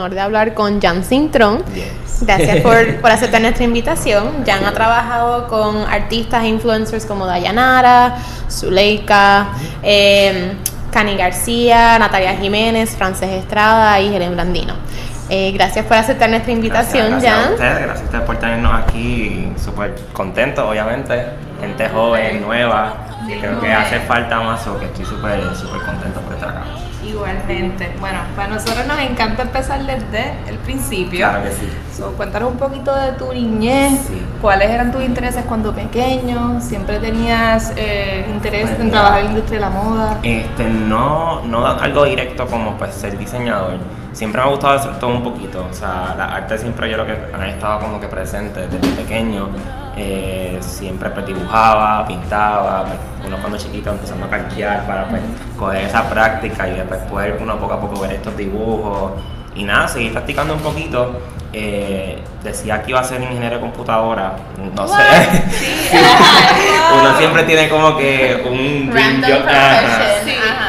Honor de hablar con Jan Sintron. Gracias por, por, aceptar nuestra invitación. Jan ha trabajado con artistas e influencers como Dayanara, Zuleika, eh, Cani García, Natalia Jiménez, Frances Estrada y Helen Blandino. Eh, gracias por aceptar nuestra invitación, gracias, Jan. Gracias a ustedes, gracias a ustedes por tenernos aquí, súper contentos, obviamente. Gente joven, nueva, creo que hace falta más o que estoy súper súper contento por estar acá. Igualmente. Bueno, para nosotros nos encanta empezar desde el principio. Claro que sí. Cuéntanos un poquito de tu niñez. Sí. ¿Cuáles eran tus intereses cuando pequeño? ¿Siempre tenías eh, interés en trabajar en la industria de la moda? Este, no, no algo directo como pues ser diseñador. Siempre me ha gustado hacer todo un poquito. O sea, la arte siempre yo creo que han estado como que presente desde pequeño. Eh, siempre pues dibujaba, pintaba, pues, uno cuando chiquito empezando a calquear para pues coger esa práctica y después poder uno poco a poco ver estos dibujos y nada, seguir practicando un poquito. Eh, decía que iba a ser ingeniero de computadora, no sé. uno siempre tiene como que un dream job,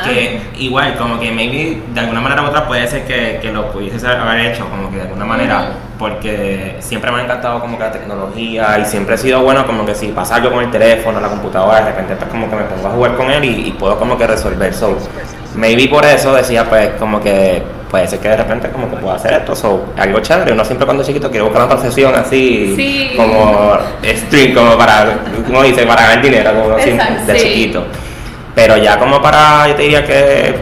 que igual como que maybe de alguna manera u otra puede ser que, que lo pudiese haber hecho como que de alguna manera porque siempre me ha encantado como que la tecnología y siempre he sido bueno como que si pasa algo con el teléfono, la computadora, de repente pues como que me pongo a jugar con él y, y puedo como que resolver. So, maybe por eso decía pues como que puede ser que de repente como que pueda hacer esto, so, algo chévere. Uno siempre cuando chiquito quiere buscar una profesión así Sí. como stream, como para, como dice, para ganar dinero, como siempre, Exacto, de sí. chiquito. Pero ya como para, yo te diría que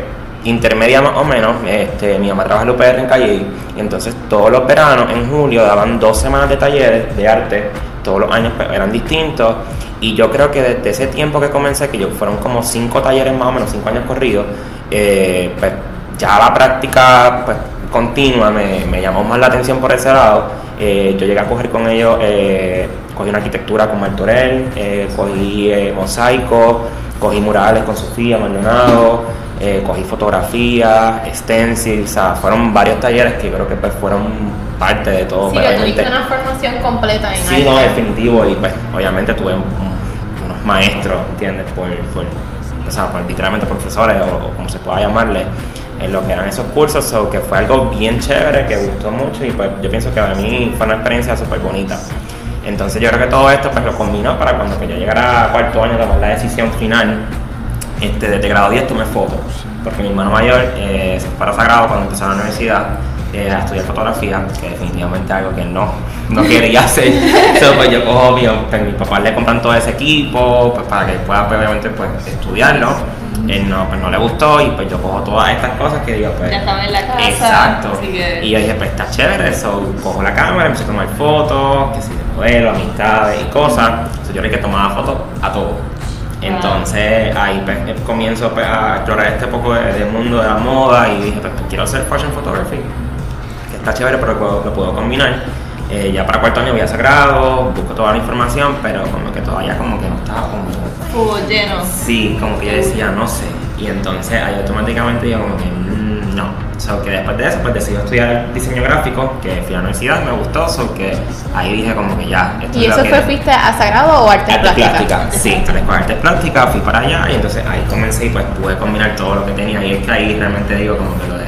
intermedia más o menos, este, mi mamá trabaja en la UPR en Calle y entonces todos los veranos en julio daban dos semanas de talleres de arte, todos los años pues, eran distintos y yo creo que desde ese tiempo que comencé, que yo fueron como cinco talleres más o menos, cinco años corridos, eh, pues ya la práctica pues, continua me, me llamó más la atención por ese lado. Eh, yo llegué a coger con ellos, eh, cogí una arquitectura con Martorell, eh, cogí eh, mosaico, cogí murales con Sofía Maldonado, eh, cogí fotografía, stencils, o sea, fueron varios talleres que creo que pues, fueron parte de todo. Sí, pero que tuviste una formación completa en Sí, arte. no, definitivo. Y pues, obviamente tuve un- unos maestros, ¿entiendes? Por, por, o sea, por literalmente profesores o, o como se pueda llamarle, en lo que eran esos cursos. So, que fue algo bien chévere, que gustó mucho y pues yo pienso que a mí fue una experiencia súper bonita. Entonces yo creo que todo esto pues lo combinó para cuando que yo llegara a cuarto año tomar la decisión final. Este, desde grado 10 tomé fotos, porque mi hermano mayor eh, se fue para Sagrado cuando empezó la universidad eh, a estudiar fotografía, que definitivamente algo que no, no quería hacer. Entonces, pues yo cojo, mi, pues, mis papás le compran todo ese equipo pues, para que pueda pues, obviamente pues, estudiarlo. Él no, pues, no le gustó y pues yo cojo todas estas cosas que digo, pues. Ya estaba en la casa, Exacto. así que- Y yo dije, pues está chévere, eso cojo la cámara, empecé a tomar fotos, que si de modelo, amistades y cosas. Entonces yo era que tomaba fotos a todo. Entonces ahí pues, eh, comienzo pues, a explorar este poco de- del mundo de la moda y dije, pues, quiero hacer fashion photography, que está chévere, pero lo, lo puedo combinar. Eh, ya para cuarto año voy a Sagrado, busco toda la información, pero como que todavía como que no estaba como... Full lleno. Sí, como que yo decía, no sé. Y entonces ahí automáticamente yo como que mm, no. So que después de eso pues decidí estudiar diseño gráfico, que fui a la universidad, me gustó, so que ahí dije como que ya. esto ¿Y es eso que- fue, fuiste a Sagrado o Arte Arte Plástica? plástica, sí, entonces con arte plástica fui para allá y entonces ahí comencé y pues pude combinar todo lo que tenía y es que ahí realmente digo como que lo de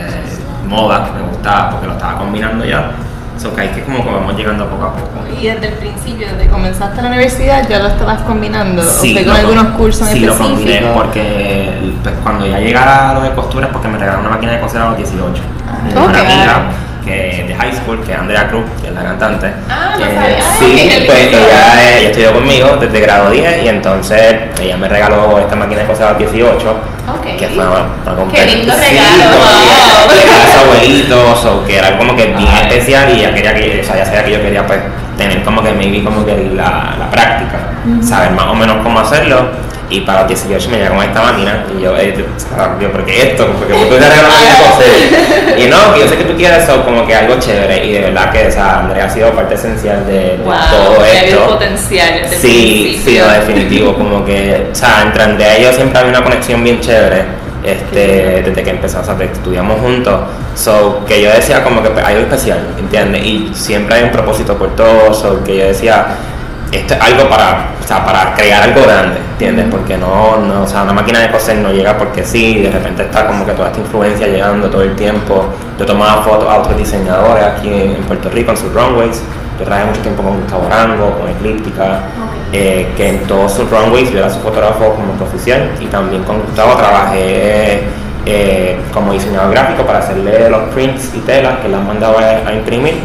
moda me gustaba porque lo estaba combinando ya. So que ahí que como que vamos llegando poco a poco. Y desde el principio, desde que comenzaste la universidad, ya lo estabas combinando. Sí, ¿O fue con algunos cursos en sí, lo combiné porque pues, cuando ya llegara lo de costura es porque me regalaron una máquina de coser a los 18. Ah, Tengo una ok. amiga que de high school, que es Andrea Cruz, que es la cantante. Ah, no sabía. Sí, Ay, pues ella, ella estudió conmigo desde grado 10 y entonces ella me regaló esta máquina de coser a los 18. Ok. Que fue para, comprar. Qué lindo regalo, wow. le regalé a su abuelito, so, que era como que bien especial y ella quería que, o sea, ya sabía que yo quería pues tener como que maybe como que la, la práctica, saber más o menos cómo hacerlo. Y para los 18 me llegó esta máquina y yo, eh, yo, ¿por qué esto? Porque tú te regalas una. Y no, que yo sé que tú quieres eso, como que algo chévere. Y de verdad que, o sea, Andrea ha sido parte esencial de, de Wow, todo esto. potencial desde el Sí, sí, no, definitivo, como que, o sea, entre Andrea y yo siempre había una conexión bien chévere, este, desde que empezamos, o sea, que estudiamos juntos, so, que yo decía como que pues, hay algo especial, ¿entiendes? Y siempre hay un propósito por todo, so, que yo decía, esto es algo para, o sea, para crear algo grande, ¿entiendes? Porque no, no, o sea, una máquina de coser no llega porque sí, de repente está como que toda esta influencia llegando todo el tiempo. Yo tomaba fotos a otros diseñadores aquí en, Puerto Rico en sus runways. Yo trabajé mucho tiempo con Gustavo Arango, con Eclíptica, eh, que en todos sus runways yo era su fotógrafo como oficial y también con Gustavo trabajé eh, como diseñador gráfico para hacerle los prints y telas que las mandaba a, imprimir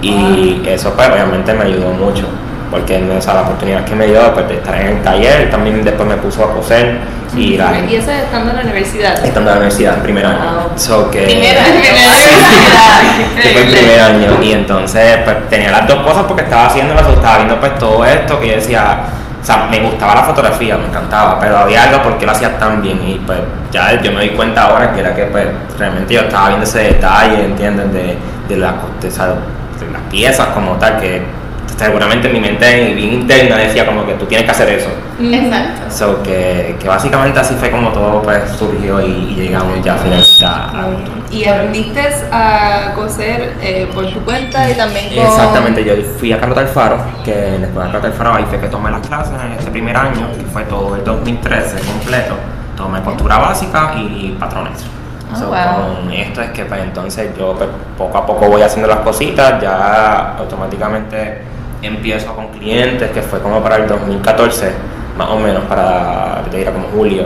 y eso pues obviamente me ayudó mucho porque esa la oportunidad que me dio pues, de estar en el taller, también después me puso a coser. Y, ¿Y eso estando en la universidad? Estando en la universidad, en primer año. So que, primer año. fue el primer año. Y entonces pues, tenía las dos cosas porque estaba haciendo estaba viendo pues todo esto que yo decía, o sea, me gustaba la fotografía, me encantaba, pero había algo porque lo hacía tan bien y pues ya yo me di cuenta ahora que era que pues realmente yo estaba viendo ese detalle, ¿entiendes? De, de, la, de, de las piezas como tal, que seguramente mi mente bien interna decía como que tú tienes que hacer eso. Exacto. So que, que básicamente así fue como todo pues surgió y, llegamos ya a, ¿Y aprendiste a coser eh, por tu cuenta y también con... Exactamente, yo fui a Carlos Alfaro, que en la escuela de Carlos Alfaro ahí fue que tomé las clases en ese primer año, que fue todo el 2013 completo. Tomé postura básica y patrones. Oh, con esto es que pues entonces yo pues, poco a poco voy haciendo las cositas, ya automáticamente empiezo con clientes, que fue como para el 2014, más o menos, para, te diría como julio,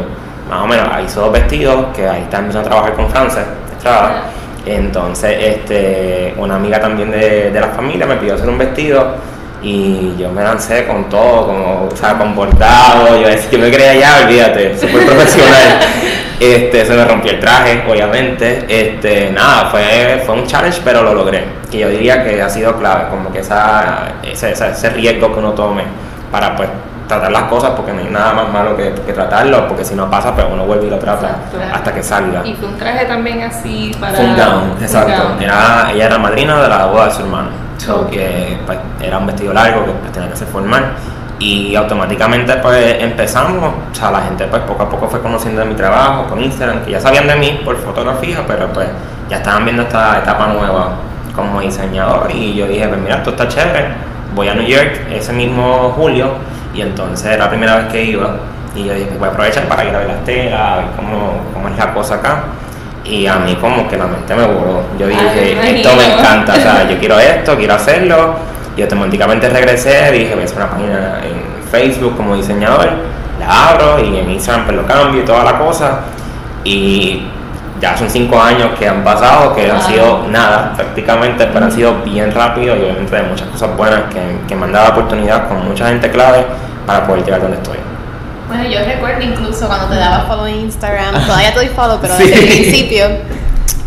más o menos, ahí hizo dos vestidos, que ahí está empezando a trabajar con Frances Estrada. Entonces, este, una amiga también de, de la familia me pidió hacer un vestido y yo me lancé con todo, como, o sea, con bordado, yo, yo me creía ya, olvídate, súper profesional. este, se me rompió el traje, obviamente, este, nada, fue, fue un challenge, pero lo logré. Y yo diría que ha sido clave, como que esa, ese, ese riesgo que uno tome para, pues, tratar las cosas porque no hay nada más malo que, que tratarlo, porque si no pasa, pues uno vuelve y lo trata hasta que salga. Y fue un traje también así para... Fue un gown, exacto. Era, ella era madrina de la boda de su hermano que pues, era un vestido largo que pues, tenía que ser formal y automáticamente pues empezamos, o sea, la gente pues poco a poco fue conociendo de mi trabajo con Instagram, que ya sabían de mí por fotografía, pero pues ya estaban viendo esta etapa nueva como diseñador y yo dije, pues mira, esto está chévere, voy a New York ese mismo julio y entonces era la primera vez que iba y yo dije, pues voy a aprovechar para ir a ver las telas, a ver cómo, cómo es la cosa acá y a mí como que la mente me voló. Yo dije, esto me encanta, o sea, yo quiero esto, quiero hacerlo. Y automáticamente regresé, dije, voy a hacer una página en Facebook como diseñador, la abro y en Instagram pues lo cambio y toda la cosa. Y ya son cinco años que han pasado, que han sido nada prácticamente, pero han sido bien rápido y obviamente de muchas cosas buenas que, que me han dado oportunidad con mucha gente clave para poder llegar donde estoy. Bueno, yo recuerdo incluso cuando te daba follow en Instagram, todavía te doy follow, pero desde el principio,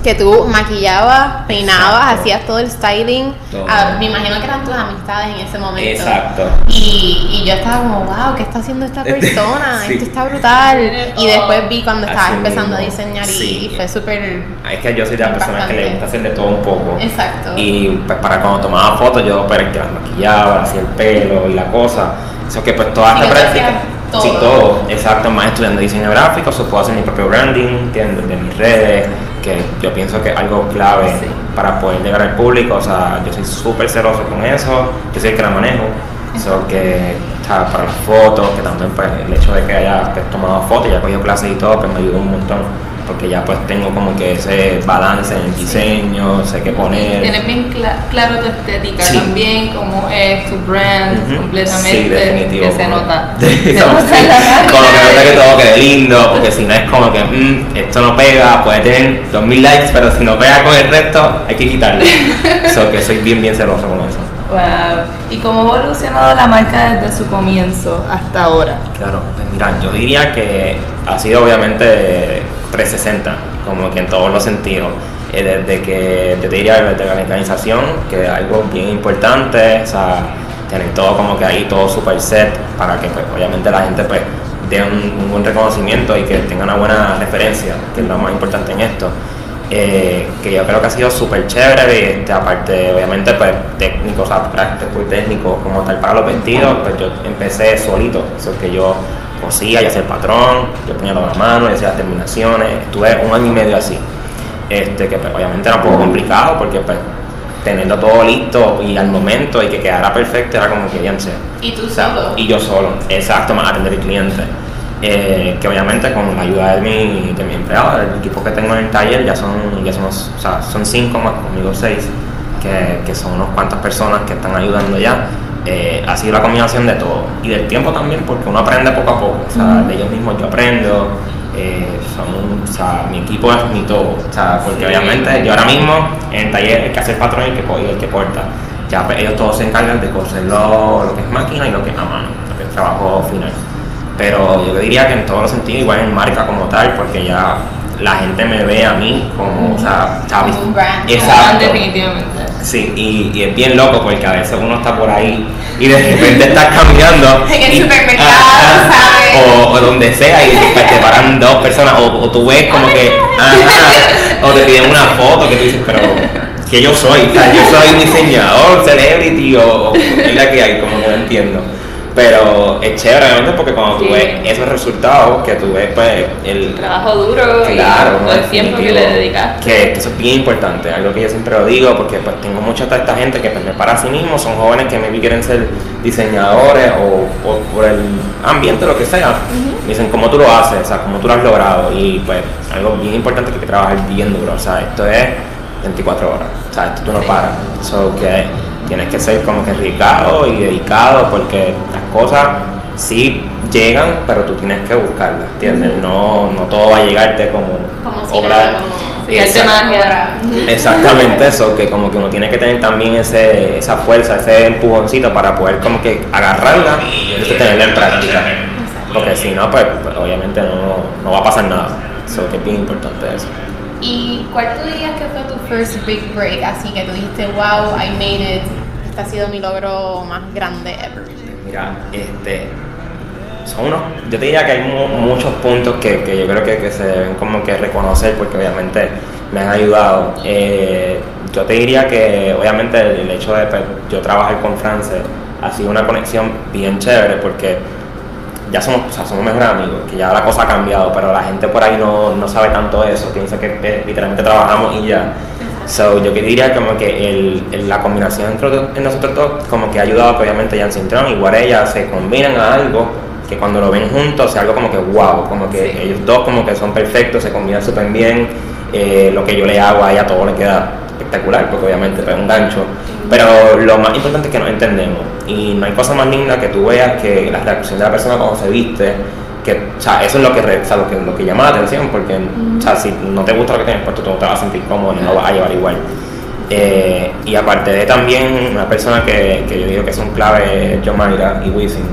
que tú maquillabas, peinabas, hacías todo el styling. Ah, me imagino que eran tus amistades en ese momento. Exacto. Y, y yo estaba como, wow, ¿qué está haciendo esta persona? Esto está brutal. Y después vi cuando estabas empezando a diseñar y, fue súper. Es que yo soy de las personas que le gusta hacer de todo un poco. Exacto. Y pues para cuando tomaba fotos, yo pues, que las maquillaba, hacía el pelo y la cosa. Eso que pues toda esta práctica todo. Sí, todo, exacto, más estudiando diseño gráfico, o puedo hacer mi propio branding, de mis redes, que yo pienso que es algo clave para poder llegar al público, o sea, yo soy súper celoso con eso, yo soy el que la manejo, eso que está para las fotos, que también pues, el hecho de que haya pues, tomado fotos, ya cogido clases y todo, pues me ayudó un montón porque ya pues tengo como que ese balance en el diseño, sé qué poner. Tienes bien claro tu estética también, como es tu brand completamente. Sí, definitivo. Que se nota. se nota como que nota que todo quede lindo, porque si no es como que mm, esto no pega, puede tener 2000 likes, pero si no pega con el resto, hay que quitarlo. so que soy bien, bien celoso con eso. Wow. ¿Y cómo ha evolucionado la marca desde su comienzo hasta ahora? Claro, pues mira, yo diría que ha sido obviamente 360, como que en todos los sentidos. Eh, desde que te diría desde la organización, que es algo bien importante, o sea, tener todo como que ahí, todo super set, para que pues, obviamente la gente pues dé un, buen reconocimiento y que tenga una buena referencia, que es lo más importante en esto. Eh, que yo creo que ha sido súper chévere, este, aparte obviamente pues técnico, o sea, práctico y técnico como tal para los vestidos, pues yo empecé solito, eso que yo cosía y hacía el patrón, yo ponía las manos, y hacía las terminaciones, estuve un año y medio así, este, que pues, obviamente era un poco complicado porque pues tenerlo todo listo y al momento y que quedara perfecto era como que ya sé. ¿Y tú solo? Y yo solo, exacto, más atender al cliente. Eh, que obviamente con la ayuda de mi, de mi empleado, del equipo que tengo en el taller, ya son, ya somos, o sea, son cinco más conmigo seis, que, que son unas cuantas personas que están ayudando ya. Eh, ha sido la combinación de todo y del tiempo también porque uno aprende poco a poco, o sea, de ellos mismos yo aprendo, eh, son, o sea, mi equipo es mi todo, o sea, porque obviamente yo ahora mismo en el taller el que hace el patrón y el que, el que porta, ya pues, ellos todos se encargan de coser lo, que es máquina y lo que es a mano, lo que es trabajo final. Pero yo diría que en todos los sentidos, igual en marca como tal, porque ya la gente me ve a mí como, o sea, un brand. Exacto. Definitivamente. Sí, y, y es bien loco porque a veces uno está por ahí y de repente estás cambiando. En el y- supermercado. O, o donde sea y te, te paran dos personas o, o tú ves como que. Ajá, o te piden una foto que tú dices, pero. que yo soy? O sea, yo soy un diseñador, celebrity o, o es la que hay, como que no entiendo. Pero es chévere, obviamente, porque cuando tú Sí. ves esos resultados, que tú ves, pues, el, Trabajo duro Claro, y el tiempo que le dedicaste. Que, eso es bien importante, algo que yo siempre lo digo, porque pues tengo mucha de esta gente que pues, para a sí mismo, son jóvenes que maybe quieren ser diseñadores o, o por el ambiente, lo que sea. Me dicen, ¿cómo tú lo haces? O sea, ¿cómo tú lo has logrado? Y pues algo bien importante que hay que trabajar bien duro, o sea, esto es 24 horas, o sea, esto tú no paras. So que tienes que ser como que dedicado y dedicado porque las cosas sí llegan, pero tú tienes que buscarlas, ¿entiendes? No, no todo va a llegarte como, Como si obra. Sí, arte Exacto. magia. Exactamente eso, que como que uno tiene que tener también ese, esa fuerza, ese empujoncito para poder como que agarrarla y tenerla en práctica. Porque si no, pues, pues, obviamente no, no va a pasar nada. Eso que es bien importante eso. ¿Y cuál tú dirías que fue tu first big break? Así que tú dijiste, wow, I made it. Este ha sido mi logro más grande ever. Mira, este, son unos, yo te diría que hay mu- muchos puntos que, que yo creo que, que se deben como que reconocer porque obviamente me han ayudado. Eh, yo te diría que obviamente el hecho de pues, yo trabajar con France ha sido una conexión bien chévere porque ya somos, o sea, somos mejores amigos, que ya la cosa ha cambiado, pero la gente por ahí no, no sabe tanto eso, piensa que literalmente trabajamos y ya. So, yo que diría como que el, el- la combinación entre, nosotros dos como que ha ayudado que obviamente Jan Sintron igual ella se combinan a algo que cuando lo ven juntos sea algo como que wow, como que Sí. ellos dos como que son perfectos, se combinan súper bien, eh, lo que yo le hago a ella todo le queda espectacular porque obviamente es un gancho, pero lo más importante es que nos entendemos y no hay cosa más linda que tú veas que la reacción de la persona cuando se viste que, o sea, eso es lo que, re- o sea, lo que, lo que llama la atención, porque o sea, si no te gusta lo que tienes puesto, tú no te vas a sentir cómodo y no lo vas a llevar igual. Eh, y aparte de también una persona que, que yo digo que son clave, es Yomaira y Wisin.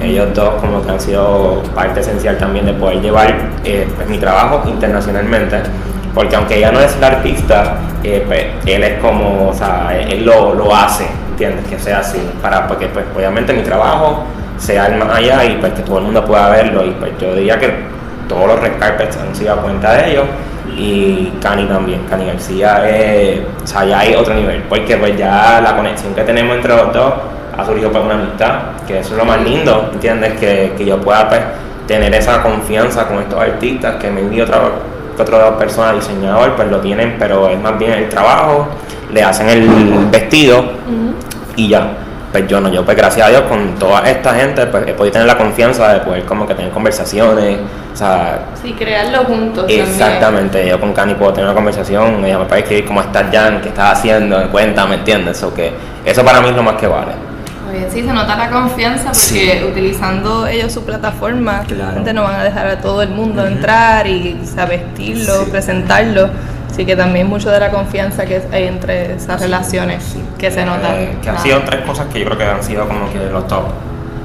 Ellos dos como que han sido parte esencial también de poder llevar eh, pues, mi trabajo internacionalmente. Porque aunque ella no es la artista, eh, pues, él es como, o sea, él lo, lo hace, ¿entiendes? Que sea así, para, porque pues obviamente mi trabajo sea el más allá y pues que todo el mundo pueda verlo y pues yo diría que todos los red carpets han sido a cuenta de ellos y Cani también, Cani García es, o sea, ya hay otro nivel, porque pues ya la conexión que tenemos entre los dos ha surgido por una amistad, que eso es lo más lindo, ¿entiendes? Que, que yo pueda pues, tener esa confianza con estos artistas, que me envío otra que otras dos personas, diseñador, pues lo tienen, pero es más bien el trabajo, le hacen el vestido y ya. Pues yo no, yo pues gracias a Dios con toda esta gente pues he podido tener la confianza de poder como que tener conversaciones, o sea, Sí, crearlo juntos también. Exactamente, yo con Cani puedo tener una conversación, ella me puede escribir cómo estás Jan, qué estás haciendo, cuéntame, ¿entiendes? Eso que eso para mí es lo más que vale. Bien, sí, se nota la confianza porque Sí. utilizando ellos su plataforma, Claro. no van a dejar a todo el mundo entrar y o sea, vestirlo, Sí. presentarlo. Así que también mucho de la confianza que hay entre esas relaciones que se nota. Eh, que han sido tres cosas que yo creo que han sido como que los top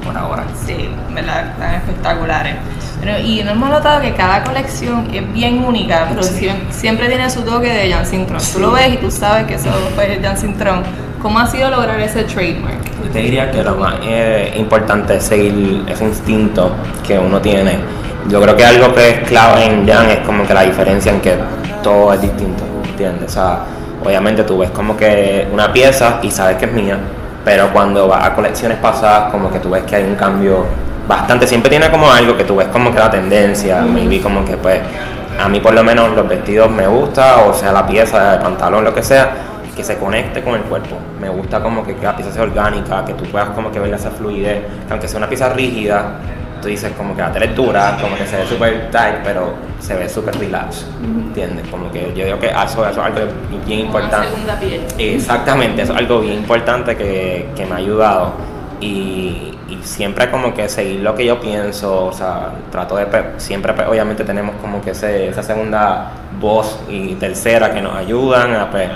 por ahora. Sí, ¿verdad? Están espectaculares. Pero, y hemos notado que cada colección es bien única, pero siem- siempre tiene su toque de Jan Sintron. Tú lo ves y tú sabes que eso fue Jan Sintron. ¿Cómo ha sido lograr ese trademark? Yo te diría que lo más eh, importante es seguir ese instinto que uno tiene. Yo creo que algo que es clave en Jan es como que la diferencia en que todo es distinto, ¿entiendes? O sea, obviamente tú ves como que una pieza y sabes que es mía, pero cuando vas a colecciones pasadas como que tú ves que hay un cambio bastante, siempre tiene como algo que tú ves como que la tendencia, maybe como que pues a mí por lo menos los vestidos me gusta, o sea la pieza, el pantalón, lo que sea, que se conecte con el cuerpo. Me gusta como que, la pieza sea orgánica, que tú puedas como que ver esa fluidez, que aunque sea una pieza rígida, tú dices como que la tela es dura, como que se ve súper tight, pero se ve súper relax, ¿entiendes? Como que yo digo que eso, eso es algo bien importante. segunda piel. Exactamente, eso es algo bien importante que, que me ha ayudado. Y, y siempre como que seguir lo que yo pienso, o sea, trato de, pe- siempre pe- obviamente tenemos como que ese, esa segunda voz y tercera que nos ayudan, a, pues,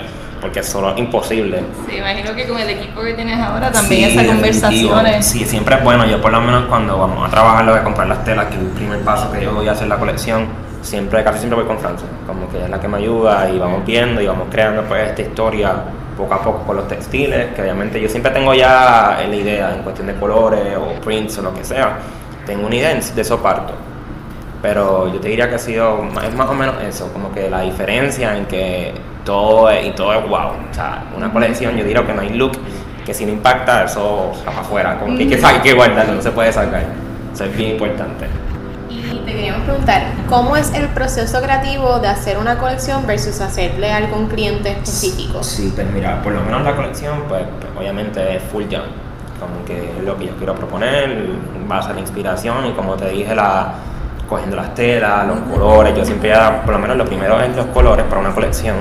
porque solo es imposible. Sí, imagino que con el equipo que tienes ahora también Sí, esas conversaciones. Sí, siempre es bueno. Yo por lo menos cuando vamos a trabajar lo de comprar las telas, que es el primer paso que yo voy a hacer la colección, siempre, casi siempre voy con Francia. Como que es la que me ayuda y vamos viendo y vamos creando pues esta historia poco a poco con los textiles, que obviamente yo siempre tengo ya la idea en cuestión de colores o prints o lo que sea. Tengo una idea de eso parto. Pero yo te diría que ha sido, es más o menos eso, como que la diferencia en que todo es, y todo es wow. O sea, una colección, yo diría que no hay look que si no impacta, eso está para afuera. Como que hay que, hay que guardarlo, no se puede sacar. Eso es bien importante. Y te queríamos preguntar, ¿cómo es el proceso creativo de hacer una colección versus hacerle a un cliente específico? Sí, pues mira, por lo menos la colección, pues, pues, obviamente es full jam. Como que es lo que yo quiero proponer, base a la inspiración y como te dije, la, cogiendo las telas, los colores. Yo siempre, ya, por lo menos lo primero es los colores para una colección.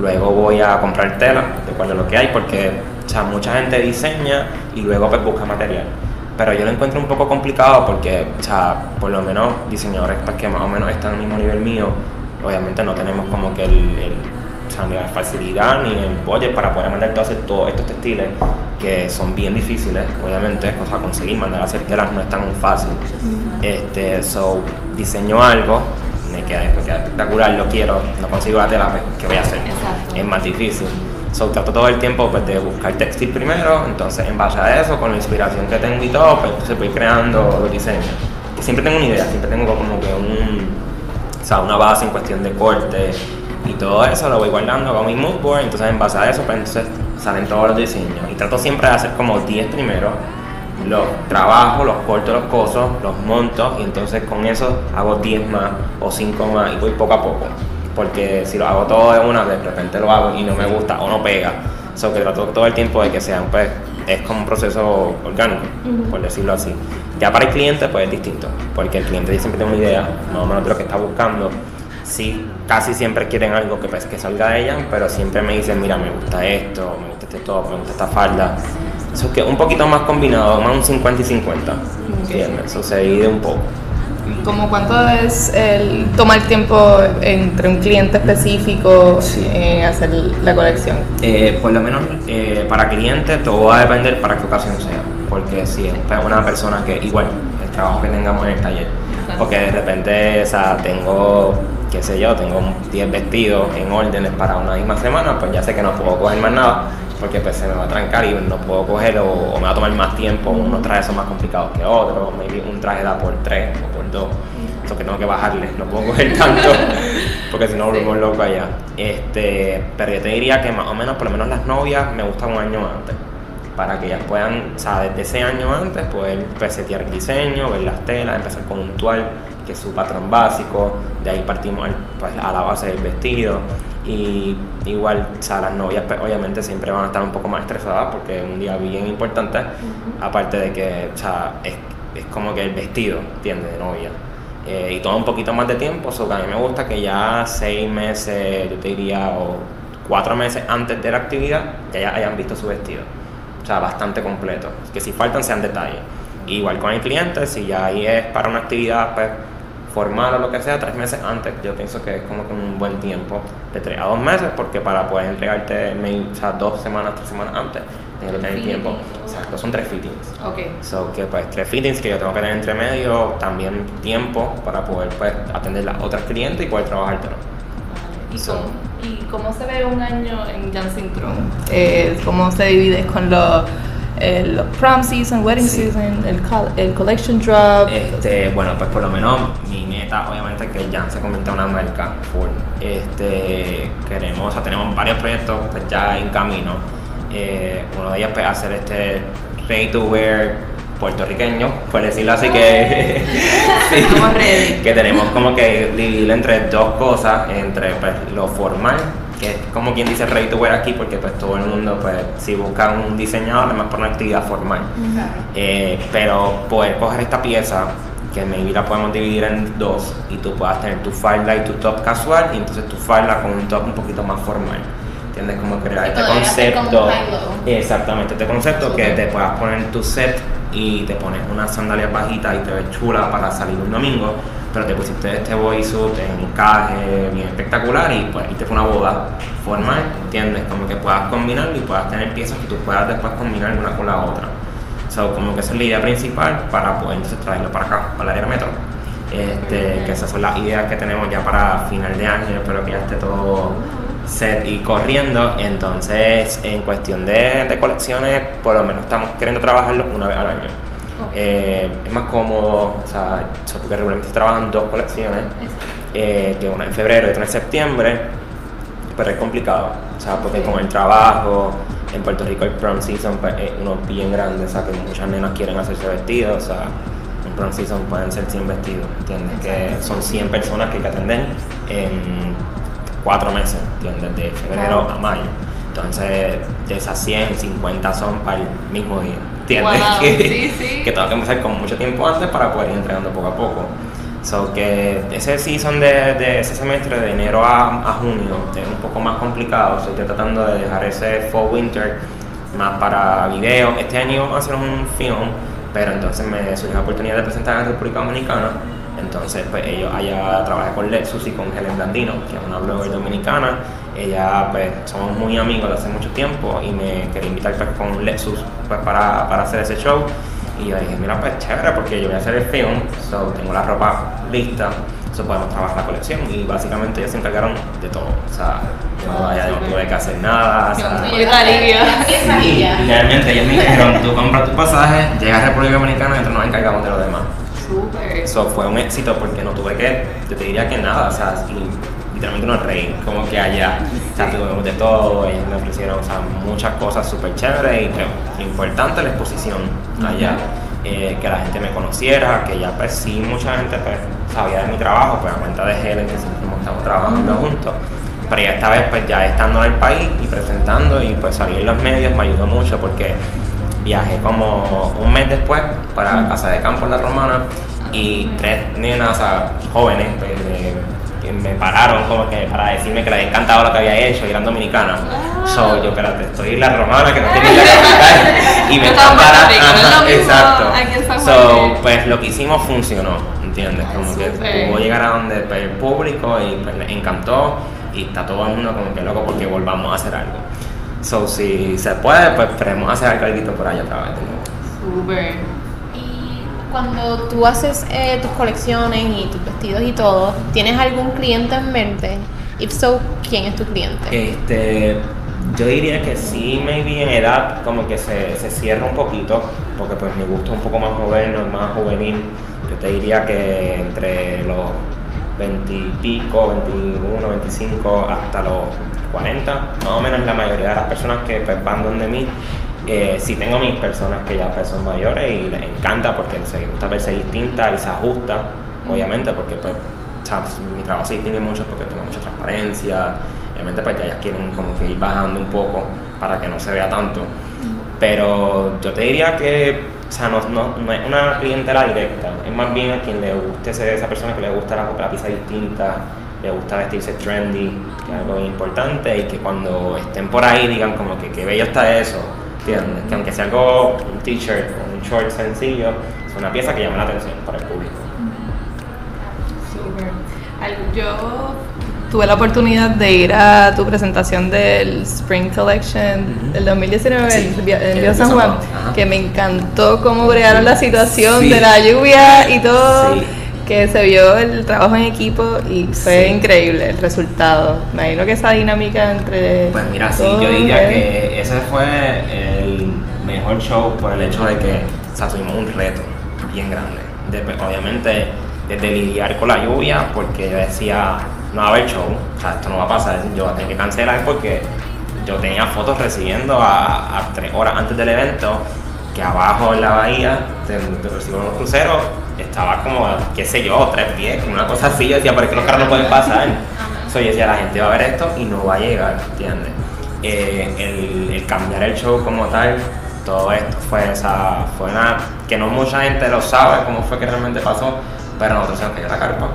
Luego voy a comprar tela, de acuerdo a lo que hay, porque o sea, mucha gente diseña y luego pues, busca material. Pero yo lo encuentro un poco complicado porque, o sea, por lo menos diseñadores pues, que más o menos están al mismo nivel mío, obviamente no tenemos como que el, el- o sea, la facilidad ni el budget para poder mandar todos estos textiles que son bien difíciles, obviamente, o sea, conseguir mandar a hacer telas no es tan fácil. Este, so, diseño algo, me queda, me queda espectacular, lo quiero, no consigo la tela, ¿qué voy a hacer? Exacto. Es más difícil. So, trato todo el tiempo pues, de buscar textil primero, entonces en base a eso, con la inspiración que tengo y todo, pues se voy creando los diseños. Que siempre tengo una idea, siempre tengo como que un, o sea, una base en cuestión de corte y todo eso lo voy guardando con mi mood board, entonces en base a eso pues entonces salen todos los diseños. Y trato siempre de hacer como 10 primero, los trabajo, los corto los cosos, los monto y entonces con eso hago 10 más o 5 más y voy poco a poco, porque si lo hago todo de una, de repente lo hago y no me gusta o no pega, so que trato todo el tiempo de que sean pues es como un proceso orgánico, por decirlo así. Ya para el cliente pues es distinto, porque el cliente siempre tiene una idea más o menos de lo que está buscando. Sí, casi siempre quieren algo que, pues, que salga de ella, pero siempre me dicen, mira, me gusta esto, me gusta este top, me gusta esta falda. Eso es que un poquito más combinado, más un 50 y 50. ¿Entiendes? Eso se divide un poco. ¿Cómo cuánto es el tomar tiempo entre un cliente específico Sí. en hacer la colección? Eh, por lo menos eh, para clientes todo va a depender para qué ocasión sea. Porque si es una persona que igual el trabajo que tengamos en el taller. Porque de repente, o sea, tengo, qué sé yo, tengo 10 vestidos en órdenes para una misma semana, pues ya sé que no puedo coger más nada porque pues se me va a trancar y no puedo coger o, o me va a tomar más tiempo, unos trajes son más complicados que otros, maybe un traje da por 3 o por 2, eso que tengo que bajarle, no puedo coger tanto porque si no volvemos locos allá. Este, pero yo te diría que más o menos, por lo menos las novias me gustan un año antes para que ellas puedan, o sea, desde ese año antes, poder pues, setear el diseño, ver las telas, empezar con un tual, que es su patrón básico, de ahí partimos al- pues, a la base del vestido. Y igual, o sea, las novias pues, obviamente siempre van a estar un poco más estresadas porque es un día bien importante, aparte de que, o sea, es, es como que el vestido, ¿entiendes? De novia. Eh, y toma un poquito más de tiempo, so que a mí me gusta que ya seis meses, yo te diría, o cuatro meses antes de la actividad, que ya hayan visto su vestido. O sea, bastante completo. Que si faltan sean detalles. Igual con el cliente, si ya ahí es para una actividad pues, formal o lo que sea, tres meses antes, yo pienso que es como que un buen tiempo, de tres a dos meses, porque para poder entregarte maybe, o sea, dos semanas, tres semanas antes, tengo que tener tiempo. Exacto, son tres fittings. Ok. So que pues tres fittings que yo tengo que tener entre medio, también tiempo para poder pues atender las otras clientes y poder trabajártelo. ¿Y So- cómo, ¿Y cómo se ve un año en Dancing Throne? Eh, ¿Cómo se divide con los, los prom season, wedding Sí. season, el, el collection drop? Este, bueno, pues por lo menos mi meta, obviamente, que Jan se convierta en una marca full. Este, queremos, o sea, tenemos varios proyectos pues, ya en camino. Eh, uno de ellos es hacer este ready to wear puertorriqueño, por decirlo así que sí, que tenemos como que dividirlo entre dos cosas, entre pues, lo formal, que es como quien dice ready to wear aquí, porque pues todo el mundo, pues si busca un diseñador, es más por una actividad formal. Eh, pero poder coger esta pieza, que maybe la podemos dividir en dos, y tú puedas tener tu falda y tu top casual, y entonces tu falda con un top un poquito más formal. ¿Entiendes? Como crear este concepto. Exactamente, este concepto que te puedas poner tu set y te pones unas sandalias bajitas y te ves chula para salir un domingo, pero te pusiste este bodysuit en encaje bien espectacular y pues y te fue una boda formal, ¿entiendes? Como que puedas combinarlo y puedas tener piezas que tú puedas después combinar una con la otra. So, como que esa es la idea principal para poder entonces traerlo para acá, para el área metro. Este, que esas son las ideas que tenemos ya para final de año, espero que ya esté todo set y corriendo. Entonces, en cuestión de, de colecciones, por lo menos estamos queriendo trabajarlo una vez al año. Eh, es más cómodo, o sea, porque regularmente trabajan dos colecciones, eh, que una en febrero y otra en septiembre, pero es complicado, o sea, porque con el trabajo, en Puerto Rico el prom season pues, es uno bien grande, o sea, que muchas nenas quieren hacerse vestidos, o sea, un prom season pueden ser 100 vestidos, ¿entiendes? Que son 100 personas que hay que atender en cuatro meses, ¿entiendes? De febrero a mayo. Entonces, de esas 100, 50 son para el mismo día, ¿entiendes? Wow, que, sí, sí. que tengo que empezar con mucho tiempo antes para poder ir entregando poco a poco. So que ese season de, de ese semestre, de enero a, a junio, es un poco más complicado. So, estoy tratando de dejar ese fall winter más para video. Este año hacer un film, pero entonces me surgió la oportunidad de presentar en República Dominicana. Entonces, pues ellos allá trabajé con Lexus y con Helen Blandino, que es una blogger dominicana. Ella, pues, somos muy amigos de hace mucho tiempo y me quería invitar pues, con Lexus pues, para, para hacer ese show. Y yo dije, mira, pues chévere, porque yo voy a hacer el film, so tengo la ropa lista, so podemos trabajar la colección. Y básicamente ellos se encargaron de todo. O sea, yo no, ya no tuve que hacer nada. o sea. Esa y guía. realmente ellos me dijeron, tú compras tu pasaje, llegas a República Dominicana y nosotros nos encargamos de lo demás. Eso fue un éxito porque no tuve que, yo te diría que nada, o sea, y literalmente nos reír, como que allá, sea, tuvimos de todo, ellos me ofrecieron, o sea, muchas cosas súper chéveres y pues, importante la exposición allá, eh, que la gente me conociera, que ya pues sí, mucha gente pues sabía de mi trabajo, pues a cuenta de Helen, que siempre hemos estado trabajando juntos, pero ya esta vez pues ya estando en el país y presentando y pues salir en los medios me ayudó mucho porque viajé como un mes después para Casa de Campo en la Romana y tres nenas o sea, jóvenes pues, me, me pararon como que para decirme que les encantaba lo que había hecho y eran dominicanas. So, yo, espérate, estoy la Romana, que no tiene la capital, y me Estaba en compara- Puerto Rico, no Exacto. So, pues lo que hicimos funcionó, ¿entiendes? Como que pudo llegar a donde pues, el público y pues les encantó y está todo el mundo como que loco porque volvamos a hacer algo. So, si se puede, pues esperemos hacer algo por allá otra vez. Súper. Cuando tú haces eh, tus colecciones y tus vestidos y todo, ¿tienes algún cliente en mente? If so, ¿quién es tu cliente? Este, yo diría que sí, maybe en edad como que se, se cierra un poquito, porque pues mi gusto es un poco más moderno, más juvenil. Yo te diría que entre los 20 y pico, 21, 25 hasta los 40, más o menos la mayoría de las personas que pues, van donde mí. Eh, sí tengo mis personas que ya pues, son mayores y les encanta porque les gusta verse distinta y se ajusta, obviamente, porque pues, mi trabajo se distingue mucho porque tengo mucha transparencia, obviamente pues ya ellas quieren como que ir bajando un poco para que no se vea tanto. Pero yo te diría que, o sea, no, no, no es una clientela directa, es más bien a quien le guste ese- esa persona que le gusta la, la distinta, le gusta vestirse trendy, que es algo importante, y que cuando estén por ahí digan como que qué bello está eso, ¿entiendes? Que aunque sea algo, un t-shirt o un short sencillo, es una pieza que llama la atención para el público. Yo tuve la oportunidad de ir a tu presentación del Spring Collection del 2019 Sí, en en Vía San Juan, Juan, ajá. que me encantó cómo bregaron la situación Sí. de la lluvia y todo, Sí. Que se vio el trabajo en equipo y fue Sí. increíble el resultado. Me imagino que esa dinámica entre Pues mira, sí, yo diría que ese fue el mejor show por el hecho de que o sea, tuvimos un reto bien grande. De, pues, obviamente, desde lidiar con la lluvia, porque yo decía, no va a haber show, o sea, esto no va a pasar, yo voy a tener que cancelar porque yo tenía fotos recibiendo a, a tres horas antes del evento que abajo en la bahía de, de recibo unos cruceros estaba como, qué sé yo, tres pies, como una cosa así, yo decía, pero es que los carros no pueden pasar. So, yo decía, la gente va a ver esto y no va a llegar, ¿entiendes? Eh, el, el cambiar el show como tal, todo esto fue esa, fue una, que no mucha gente lo sabe cómo fue que realmente pasó, pero nosotros se nos cayó la carpa.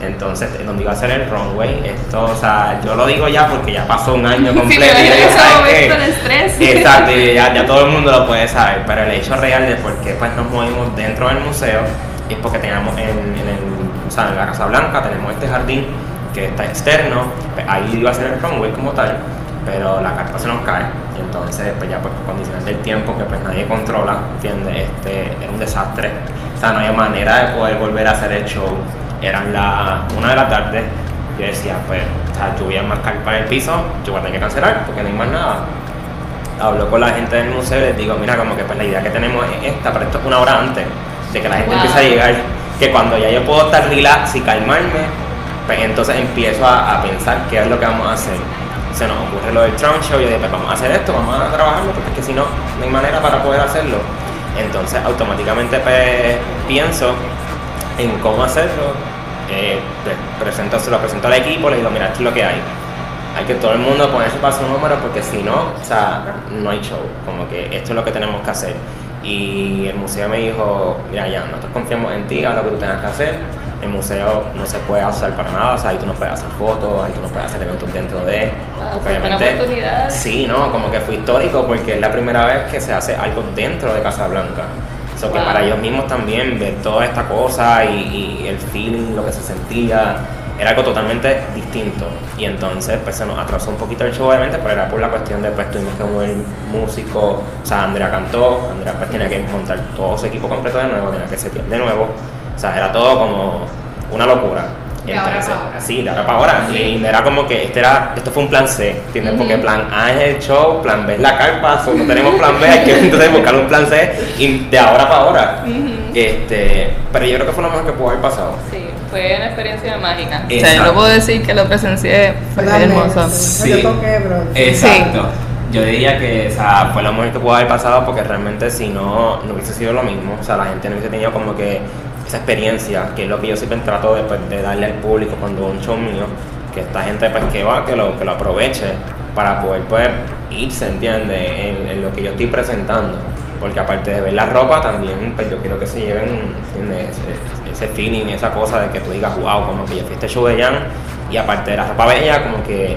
Entonces, donde iba a ser el runway, esto, o sea, yo lo digo ya porque ya pasó un año completo. Sí, y en ya estrés. Exacto, y ya, ya todo el mundo lo puede saber, pero el hecho real de por qué pues, nos movimos dentro del museo es porque teníamos en, la Casa Blanca tenemos este jardín que está externo, pues, ahí iba a ser el runway como tal, pero la carpa se nos cae, y entonces pues ya pues, por condiciones del tiempo que pues nadie controla, ¿entiendes? Este, era un desastre, o sea, no había manera de poder volver a hacer el show, eran las una de la tarde, yo decía, pues, o sea, lluvia más carpa en el piso, yo voy a tener que cancelar porque no hay más nada. Hablo con la gente del museo y les digo, mira, como que pues la idea que tenemos es esta, pero esto es una hora antes de que la gente Wow. empiece a llegar, que cuando ya yo puedo estar relax y calmarme, pues entonces empiezo a, a pensar qué es lo que vamos a hacer. Se nos ocurre lo del Trump Show, yo digo, pues vamos a hacer esto, vamos a trabajarlo, porque es que si no, no hay manera para poder hacerlo. Entonces automáticamente pues, pienso en cómo hacerlo, eh, pues, presento, se lo presento al equipo, le digo, mira, esto es lo que hay hay que todo el mundo ponerse para su número porque si no, o sea, no hay show. Como que esto es lo que tenemos que hacer. Y el museo me dijo, mira, ya, nosotros confiamos en ti, haz lo que tú tengas que hacer. El museo no se puede usar para nada, o sea, ahí tú no puedes hacer fotos, ahí tú no puedes hacer eventos dentro de... Porque fue una oportunidad. Sí, no, como que fue histórico porque es la primera vez que se hace algo dentro de Casa Blanca. So que Wow. para ellos mismos también ver toda esta cosa y, y el feeling, lo que se sentía, era algo totalmente distinto. Y entonces pues se nos atrasó un poquito el show obviamente, pero era por la cuestión de pues tuvimos que mover músicos, o sea, Andrea cantó, Andrea pues tenía que montar todo su equipo completo de nuevo, tenía que setear de nuevo, o sea, era todo como una locura. De ahora Entonces, para ahora. Sí, de ahora para ahora. Y era como que este era, esto fue un plan C, ¿entiendes? Porque plan A es el show, plan B es la carpa, no tenemos plan B, hay que entonces buscar un plan C y de ahora para ahora. Este, pero yo creo que fue lo mejor que pudo haber pasado. Sí, fue una experiencia mágica. O sea, yo lo puedo decir que lo presencié, fue hermoso. sí. Bro. Exacto. Yo diría que o sea, fue lo mejor que pudo haber pasado porque realmente si no, no hubiese sido lo mismo. O sea, la gente no hubiese tenido como que esa experiencia, que es lo que yo siempre trato de, pues, de darle al público cuando un show mío, que esta gente pues que va, que lo, que lo aproveche para poder pues irse, ¿entiendes? En, en lo que yo estoy presentando. Porque aparte de ver la ropa, también pues yo quiero que se lleven. Ese, ese feeling, esa cosa de que tú digas, wow, como que yo fui a este show de Jan y aparte de la ropa bella, como que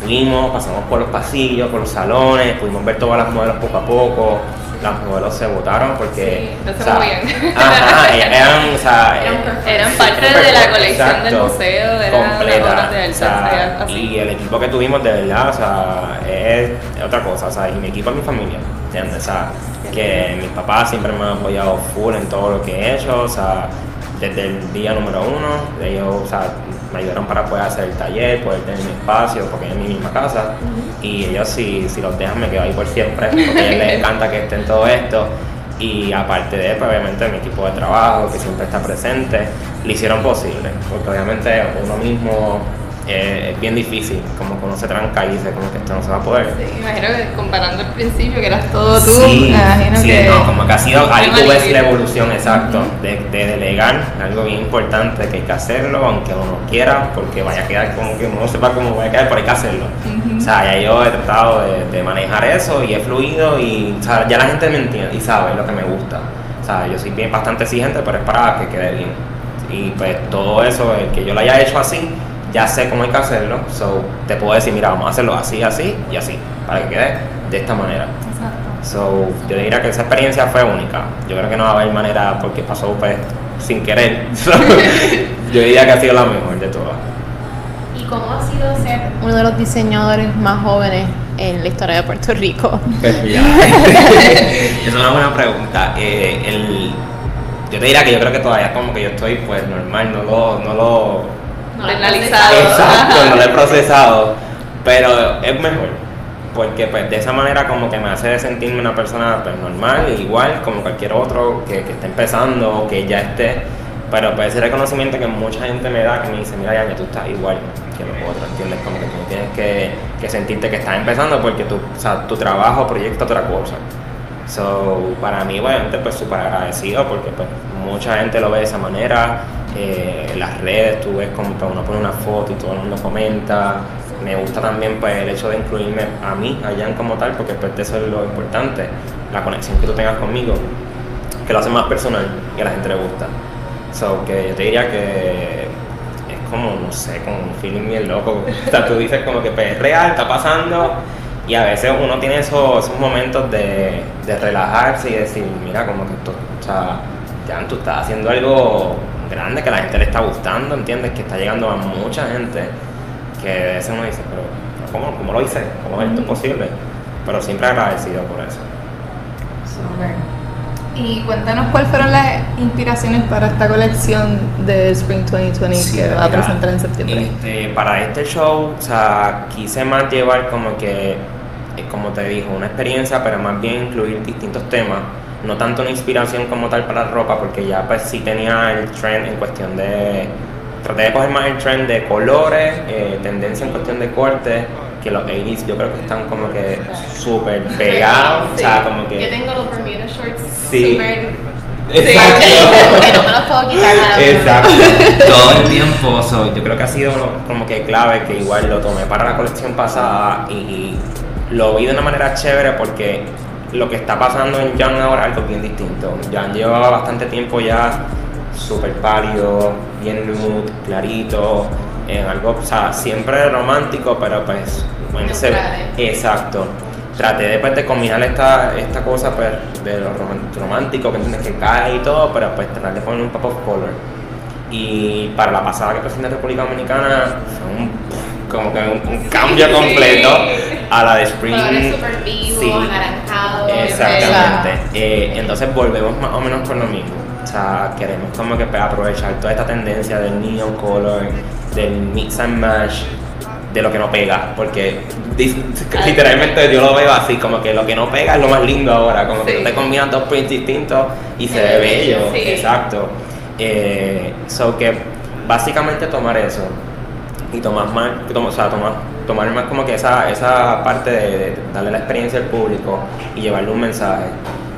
fuimos, pasamos por los pasillos, por los salones, pudimos ver todas las modelos poco a poco. Las modelos se votaron porque. Sí, o sea, movían. Ajá, eran, o sea, Eran eh. Eran parte de la colección del museo, las completa, de o sea, y el equipo que tuvimos de verdad, o sea, es otra cosa, o sea, y mi equipo es mi familia, que mis papás siempre me han apoyado full en todo lo que he hecho, o sea, desde el día número uno, ellos, o sea, me ayudaron para poder hacer el taller, poder tener mi espacio, porque es mi misma casa, y ellos si, si los dejan me quedo ahí por siempre, porque a ellos les encanta que esté en todo esto, y aparte de pues, obviamente mi equipo de trabajo que siempre está presente, lo hicieron posible, porque obviamente uno mismo eh, es bien difícil, como que uno se tranca y dice como que esto no se va a poder. Sí, imagino que comparando al principio, que eras todo tú, Sí, imagino sí, que. no, como que ha sido, ahí tú ves la evolución, exacto, de, de delegar, algo bien importante que hay que hacerlo, aunque uno no quiera, porque vaya a quedar como que uno no sepa cómo vaya a quedar, pero hay que hacerlo. O sea, ya yo he tratado de, de manejar eso y he fluido y o sea, ya la gente me entiende y sabe lo que me gusta. O sea, yo soy bien bastante exigente, pero es para que quede bien. Y pues todo eso, el que yo lo haya hecho así, ya sé cómo hay que hacerlo. So, te puedo decir, mira, vamos a hacerlo así, así y así, para que quede de esta manera. Exacto. So, yo diría que esa experiencia fue única. Yo creo que no va a haber manera porque pasó pues sin querer. So, yo diría que ha sido la mejor de todas. ¿Y cómo ha sido ser uno de los diseñadores más jóvenes en la historia de Puerto Rico? Pues es una buena pregunta. Eh, el- yo te diría que yo creo que todavía como que yo estoy pues normal, no lo, no lo No lo he analizado. exacto, no lo he procesado, pero es mejor. Porque pues de esa manera como que me hace sentirme una persona pues normal, igual como cualquier otro que, que esté empezando o que ya esté. Pero pues ese reconocimiento que mucha gente me da, que me dice, mira, ya tú estás igual que los otros, ¿entiendes? Como que tú tienes que, que sentirte que estás empezando porque tu, o sea, tu trabajo proyecta otra cosa. So, para mí, obviamente, pues súper agradecido porque pues, mucha gente lo ve de esa manera. Eh, las redes tú ves como uno pone una foto y todo el mundo comenta. Me gusta también pues, el hecho de incluirme a mí, a Jan como tal, porque pues, eso es lo importante, la conexión que tú tengas conmigo, que lo hace más personal y a la gente le gusta. So, que yo te diría que es como, no sé, como un feeling bien loco. O sea, tú dices como que pues, es real, está pasando y a veces uno tiene esos, esos momentos de, de, relajarse y decir, mira, como que tú, o sea, ya tú estás haciendo algo grande que a la gente le está gustando, ¿entiendes? Que está llegando a mucha gente que a veces uno dice, pero ¿cómo, cómo lo hice? ¿Cómo es esto posible? Pero siempre agradecido por eso. Y cuéntanos cuáles fueron las inspiraciones para esta colección de Spring 2020 que va a presentar en septiembre. Este, para este show, o sea, quise más llevar como que como te dijo, una experiencia, pero más bien incluir distintos temas. No tanto una inspiración como tal para la ropa, porque ya pues sí tenía el trend en cuestión de... Traté de coger más el trend de colores, eh, tendencia en cuestión de corte, que los 80s yo creo que están como que súper pegados. O sea, como que... Yo tengo los Bermuda shorts sí. súper... Exacto. que no me los puedo quitar nada. Exacto. Todo el tiempo, yo creo que ha sido como que clave que igual lo tomé para la colección pasada y, y lo vi de una manera chévere porque lo que está pasando en Jan ahora es algo bien distinto. Jan lleva bastante tiempo ya súper pálido, bien nude, clarito, en algo, o sea, siempre romántico, pero pues, bueno, se, exacto. Traté después de combinar esta, esta cosa pues, de lo romántico, que entiendes que cae y todo, pero pues tratar de poner un pop of color. Y para la pasada que presenté en República Dominicana fue un como que un, cambio completo a la de Spring. vivo, sí. Exactamente. Eh, entonces volvemos más o menos con lo mismo. O sea, queremos como que aprovechar toda esta tendencia del neon color, del mix and match, de lo que no pega, porque literalmente yo lo veo así, como que lo que no pega es lo más lindo ahora, como que tú te combinas dos prints distintos y se ve bello, exacto. Eh, so que básicamente tomar eso, y tomar más, o sea, tomar, tomar más como que esa, esa parte de, darle la experiencia al público y llevarle un mensaje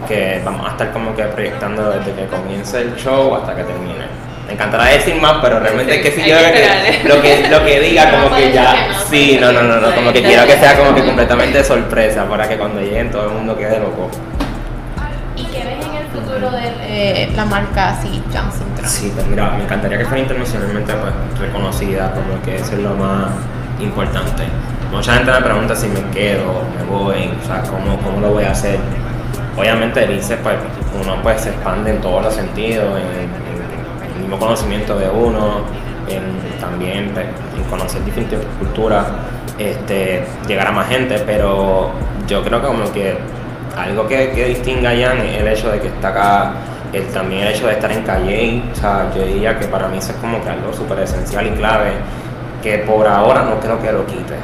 que vamos a estar como que proyectando desde que comience el show hasta que termine. Me encantará decir más, pero realmente es que si yo que, lo que lo que diga como que ya sí, no, no, no, no, como que quiero que sea como que completamente sorpresa para que cuando lleguen todo el mundo quede loco. ¿Y qué ves en el futuro de eh, la marca así Johnson Sí, pues mira, me encantaría que fuera internacionalmente pues, reconocida, como que eso es lo más importante. Mucha gente me pregunta si me quedo, me voy, o sea, cómo, cómo lo voy a hacer. Obviamente dice, pues uno pues se expande en todos los sentidos, en, el mismo conocimiento de uno, en también pues, en conocer diferentes culturas, este, llegar a más gente, pero yo creo que como que algo que, que distinga a Jan es el hecho de que está acá el, también el hecho de estar en Calle, o sea, yo diría que para mí eso es como que algo súper esencial y clave, que por ahora no creo que lo quite.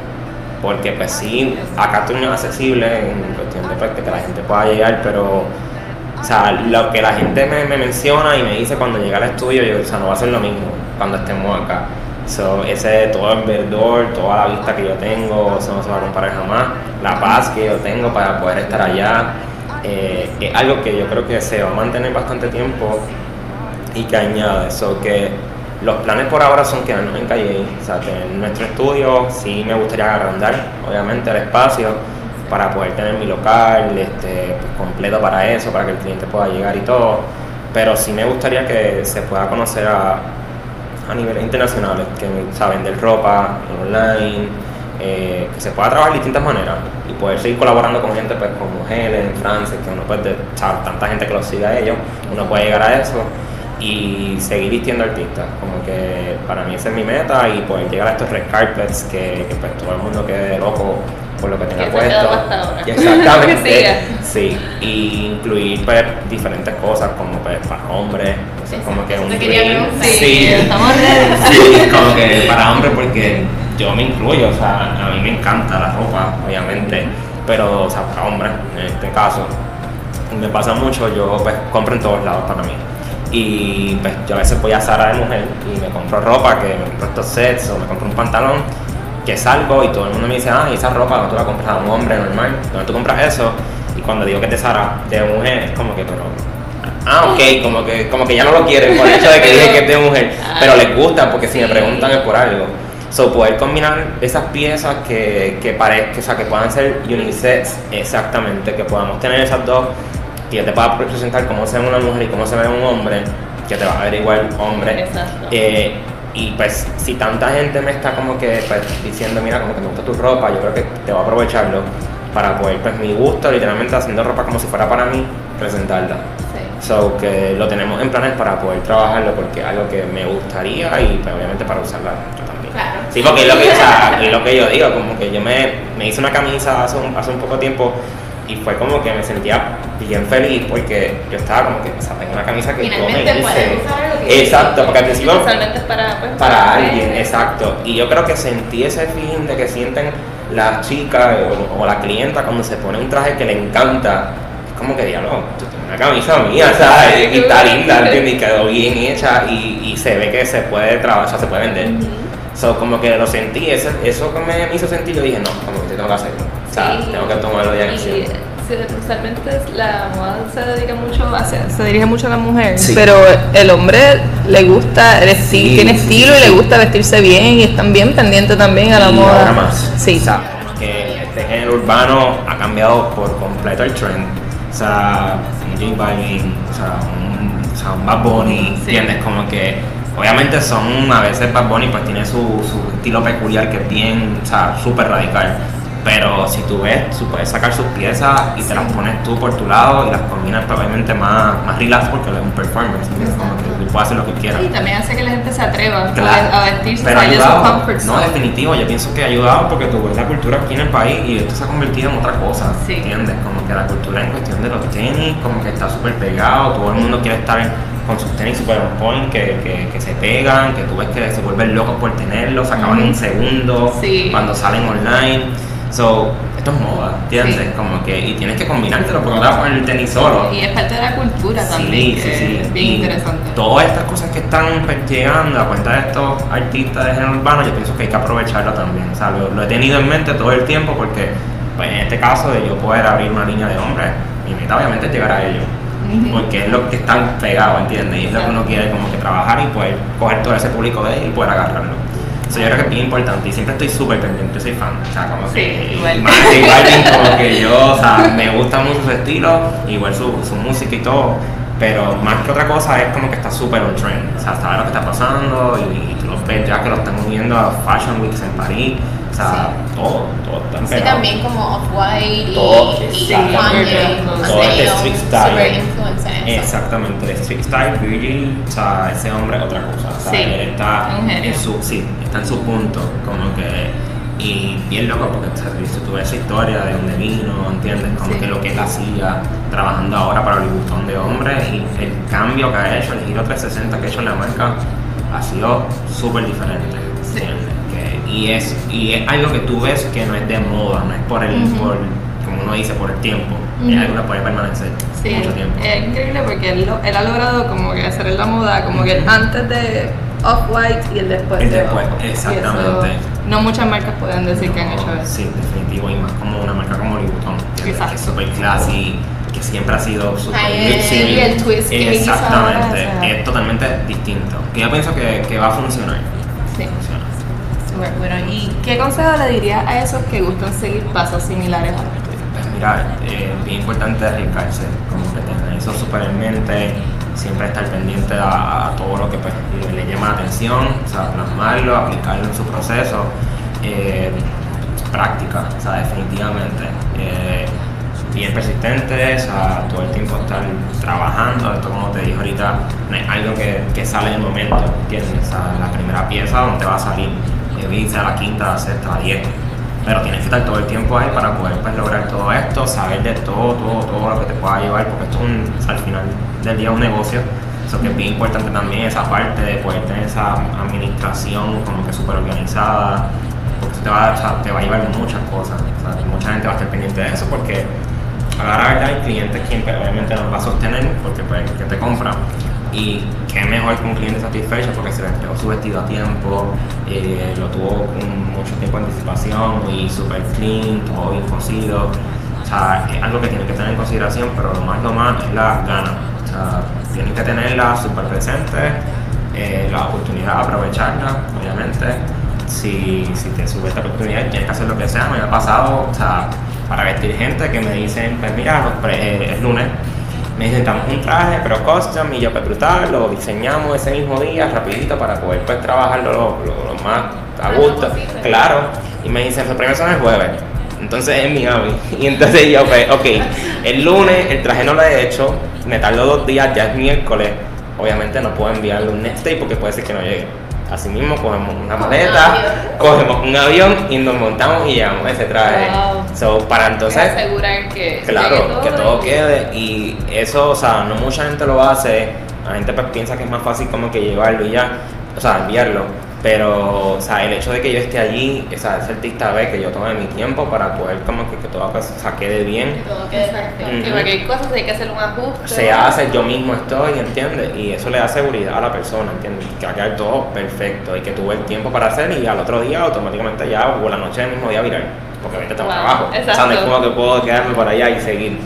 Porque pues sí, acá es accesible en cuestión de pues, que la gente pueda llegar, pero o sea, lo que la gente me, menciona y me dice cuando llega al estudio, yo, o sea, no va a ser lo mismo cuando estemos acá. So, ese todo el verdor, toda la vista que yo tengo, eso no se va a comparar jamás. La paz que yo tengo para poder estar allá eh, es algo que yo creo que se va a mantener bastante tiempo y que añade eso, que los planes por ahora son quedarnos en Calle, o sea, tener nuestro estudio, sí me gustaría agrandar, obviamente, el espacio para poder tener mi local este, pues, completo para eso, para que el cliente pueda llegar y todo, pero sí me gustaría que se pueda conocer a, a niveles internacionales, que saben vender ropa online, eh, que se pueda trabajar de distintas maneras y poder seguir colaborando con gente pues, como Helen, Francis, que uno puede, tanta gente que lo siga a ellos, uno puede llegar a eso y seguir vistiendo artistas. Como que para mí esa es mi meta y poder llegar a estos red carpets que, pues todo el mundo quede loco por lo que tenga puesto. exactamente. sí, y incluir pues, diferentes cosas como pues, para hombres, como que un sí, estamos Sí, como que para hombres porque yo me incluyo, o sea, a mí me encanta la ropa, obviamente, pero, o sea, para hombres, en este caso, me pasa mucho, yo pues compro en todos lados para mí. Y pues yo a veces voy a Zara de mujer y me compro ropa, que me compro estos sets o me compro un pantalón, que salgo y todo el mundo me dice, ah, esa ropa no tú la compras a un hombre normal, ¿dónde tú compras eso? Y cuando digo que te Sara de mujer, es como que, pero. Ah, ok, como que, como que ya no lo quieren por el hecho de que dije que es de mujer, pero les gusta porque si me preguntan es por algo. So, poder combinar esas piezas que, que parezca, o sea, que puedan ser unisex exactamente, que podamos tener esas dos, que yo te pueda representar cómo se ve una mujer y cómo se ve un hombre, que te va a ver igual hombre. Exacto. Eh, y pues si tanta gente me está como que pues, diciendo, mira, como que me gusta tu ropa, yo creo que te voy a aprovecharlo para poder, pues mi gusto, literalmente haciendo ropa como si fuera para mí, presentarla. Sí. So que lo tenemos en planes para poder trabajarlo porque es algo que me gustaría y pues obviamente para usarla yo también. Claro. Sí, porque es lo que, o sea, es lo que yo digo, como que yo me, me hice una camisa hace un, hace un poco tiempo y fue como que me sentía bien feliz porque yo estaba como que, o sea, tengo una camisa que yo me hice. usar lo que Exacto, porque al principio para, pues, para alguien, exacto. Y yo creo que sentí ese feeling de que sienten las chicas o, o la clienta cuando se pone un traje que le encanta. Es como que diablo, tú tienes una camisa mía, ¿sabes? Y está linda, ¿entiendes? Y quedó bien hecha y, y se ve que se puede trabajar, o sea, se puede vender. So, como que lo sentí, eso, eso que me hizo sentir, yo dije, no, como que tengo que hacerlo. O sea, Sí. tengo que tomarlo ya en acción. usualmente la moda se dedica mucho hacia, se dirige mucho a la mujer, Sí. pero el hombre le gusta, Sí, tiene estilo y le gusta vestirse bien y están bien pendientes también a la y moda. ahora más. Sí. O sea, que este género urbano ha cambiado por completo el trend. O sea, un J Balvin, o sea, un, o sea, un Bad Bunny. ¿entiendes? Como que obviamente son, a veces Bad Bunny pues tiene su, su estilo peculiar que es bien, o sea, súper radical. Pero si tú ves, tú puedes sacar sus piezas y te las pones tú por tu lado y las combinas probablemente más, más relax porque es un performance. Como que tú puedes hacer lo que quieras. Y también hace que la gente se atreva Claro. a, vestirse, Pero ayudado. No, definitivo, yo pienso que ha ayudado porque tú ves la cultura aquí en el país y esto se ha convertido en otra cosa, Sí. ¿entiendes? Como que la cultura en cuestión de los tenis, como que está súper pegado, todo el mundo quiere estar con sus tenis super on point, que, que, que se pegan, que tú ves que se vuelven locos por tenerlos, se acaban en un segundo, Sí. cuando salen online. So, esto es moda, ¿entiendes? Sí. Como que, y tienes que combinártelo porque no te vas a poner el tenis solo. Y es parte de la cultura también, Sí, que sí, sí. es bien Y interesante. Todas estas cosas que están llegando a cuenta de estos artistas de género urbano, yo pienso que hay que aprovecharlo también. O sea, lo, lo he tenido en mente todo el tiempo porque, pues, en este caso, de yo poder abrir una línea de hombres, mi meta obviamente es llegar a ellos. Porque es lo que están pegados, ¿entiendes? Y es lo que uno quiere como que trabajar y poder coger todo ese público de él y poder agarrarlo. Eso yo creo que es bien importante y siempre estoy súper pendiente, soy fan. O sea, como Sí, que igual. Balvin, como que yo, o sea, me gusta mucho su estilo, igual su, su música y todo, pero más que otra cosa es como que está súper on trend. O sea, sabe lo que está pasando y, y tú lo ves ya que lo están uniendo a Fashion Weeks en París. O sea, todo, todo está Sí, también como Off-White y, Todo, y. Kanye han Todo este street style. Exactamente, street style, Virgil, o sea, ese hombre es otra cosa. O sea, Sí, él está en su, sí, está en su punto, como que, y bien loco porque o sea, ves esa historia de dónde vino, ¿entiendes? Como Sí. que lo que él hacía trabajando ahora para el Bustón de hombres y el cambio que ha hecho, el giro 360 que ha hecho en la marca ha sido súper diferente, Sí. y, es, y es algo que tú ves que no es de moda, no es por el, por, como uno dice, por el tiempo, es Ujú. algo que puede permanecer Sí, tiempo. es increíble porque él, lo- él ha logrado como que hacer en la moda, como que el antes de Off-White y el después El de después, eso exactamente. no muchas marcas pueden decir que han hecho eso. Sí, definitivo, y más como una marca como Louis Vuitton, que es súper classy, que siempre ha sido súper Ay, y el twist que Exactamente, es totalmente distinto. Que yo pienso que, que va a funcionar. Sí. Funciona. Bueno. ¿Y qué consejo le dirías a esos que gustan seguir pasos similares a mira, eh, bien importante arriesgarse, como que tener eso súper en mente, siempre estar pendiente a, todo lo que pues, le, llama la atención, o sea, plasmarlo, aplicarlo en su proceso, eh, práctica, o sea, definitivamente. Eh, bien persistente, o sea, todo el tiempo estar trabajando, esto como te dije ahorita, no es algo que, que sale en el momento, ¿entiendes? O sea, la primera pieza donde va a salir, eh, la quinta, la sexta, la diez, pero tienes que estar todo el tiempo ahí para poder pues, lograr todo esto, saber de todo, todo, todo lo que te pueda llevar, porque esto es al final del día un negocio. Eso que es bien importante también esa parte de poder tener esa administración como que súper organizada, porque te va, te va a llevar muchas cosas. Sea, mucha gente va a estar pendiente de eso porque a la verdad hay clientes pues, obviamente nos va a sostener porque pues que te compra y qué mejor que un cliente satisfecho porque se le entregó su vestido a tiempo, eh, lo tuvo con mucho tiempo de anticipación y super clean, todo bien cosido o sea, es algo que tienen que tener en consideración, pero lo más lo más es la gana. O sea, tienen que tenerla súper presente, eh, la oportunidad, aprovecharla, obviamente. Si, si te sube esta oportunidad, tienes que hacer lo que sea. Me ha pasado, o sea, para vestir gente que me dicen, pues mira, pues, eh, es lunes, me necesitamos un traje, pero custom, y yo pues brutal, lo diseñamos ese mismo día, rapidito, para poder pues trabajarlo lo, lo- lo más a gusto. Claro, y me dicen, los premios son el jueves, entonces es Miami. Y entonces yo, pues, ok, el lunes el traje no lo he hecho, me tardo dos días, ya es miércoles, obviamente no puedo enviarle un next day porque puede ser que no llegue. Así mismo cogemos una maleta, cogemos un avión y nos montamos y llevamos ese traje. Wow. So, para entonces asegurar que Claro, llegue que todo quede y eso, o sea, no mucha gente lo hace, la gente pues piensa que es más fácil como que llevarlo y ya, o sea, enviarlo, pero, o sea, el hecho de que yo esté allí, o sea, ese artista ve que yo tome mi tiempo para poder como que, que todo pues, quede bien, todo quede perfecto. Ujú. Y cualquier cosa si hay que hacer un ajuste. se hace, yo mismo estoy, ¿entiendes? Y eso le da seguridad a la persona, ¿entiendes? Que va a quedar todo perfecto y que tuve el tiempo para hacer y al otro día automáticamente ya, o la noche del mismo día virar, porque ahorita tengo Wow, trabajo, o sea, no es exacto. como que puedo quedarme por allá y seguir.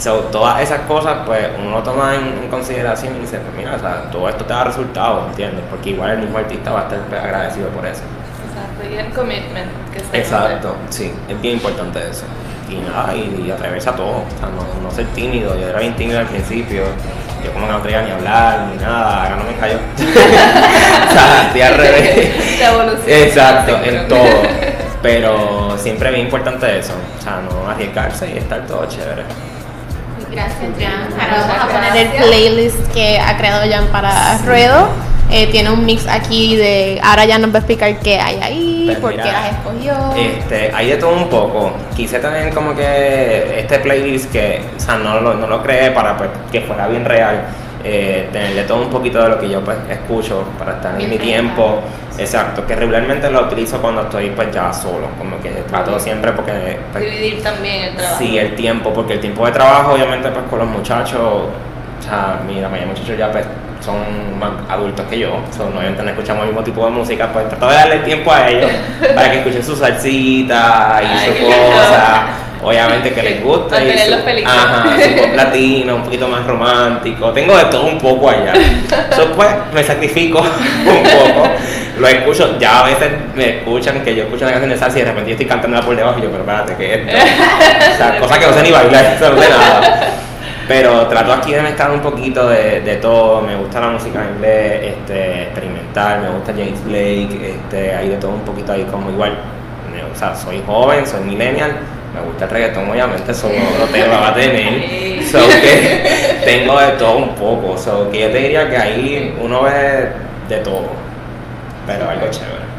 So, todas esas cosas, pues uno lo toma en, en consideración y dice, pues mira, o sea, todo esto te da resultados, ¿entiendes? Porque igual el mismo artista va a estar agradecido por eso. Exacto, y el commitment que se Exacto, sí, es bien importante eso. Y nada, y, y atreverse a todo, o sea, no, no ser tímido. Yo era bien tímido al principio, yo como que no quería ni hablar ni nada, ahora no me callo. o sea, estoy al revés. Se evoluciona. Exacto, en todo. Pero siempre es bien importante eso, o sea, no arriesgarse y estar todo chévere. Gracias, Jan. Ahora vamos a poner el playlist que ha creado Jan para Ruedo. Eh, tiene un mix aquí de. Ahora ya nos va a explicar qué hay ahí, Pues por qué las escogió. Este, hay de todo un poco. Quise tener como que este playlist que, o sea, no lo, no lo creé para pues, que fuera bien real. Eh, tenerle todo un poquito de lo que yo pues escucho para estar en mi tiempo. Exacto, que regularmente lo utilizo cuando estoy pues ya solo, como que trato siempre porque pues, Dividir también el trabajo. Sí, el tiempo, porque el tiempo de trabajo, obviamente, pues con los muchachos, o sea, mira, mayoría de muchachos ya pues, son más adultos que yo, son, obviamente no escuchamos el mismo tipo de música, pues trato de darle tiempo a ellos para que escuchen su salsita y Ay, su cosa, obviamente que les guste. y su, felices. ajá, su pop latino, un poquito más romántico, tengo de todo un poco allá. Entonces, pues, me sacrifico un poco, lo escucho, ya a veces me escuchan que yo escucho una canción de salsa y de repente yo estoy cantándola por debajo y yo, pero espérate, ¿qué es esto? O sea, cosas que no sé ni bailar, no sé nada. Pero trato aquí de mezclar un poquito de, de todo. Me gusta la música en inglés, este, experimental, me gusta James Blake, este, hay de todo un poquito ahí como igual. O sea, soy joven, soy millennial, me gusta el reggaetón, obviamente, eso no lo tengo, va a tener. So que tengo de todo un poco. So que yo te diría que ahí uno ve de todo, pero algo chévere.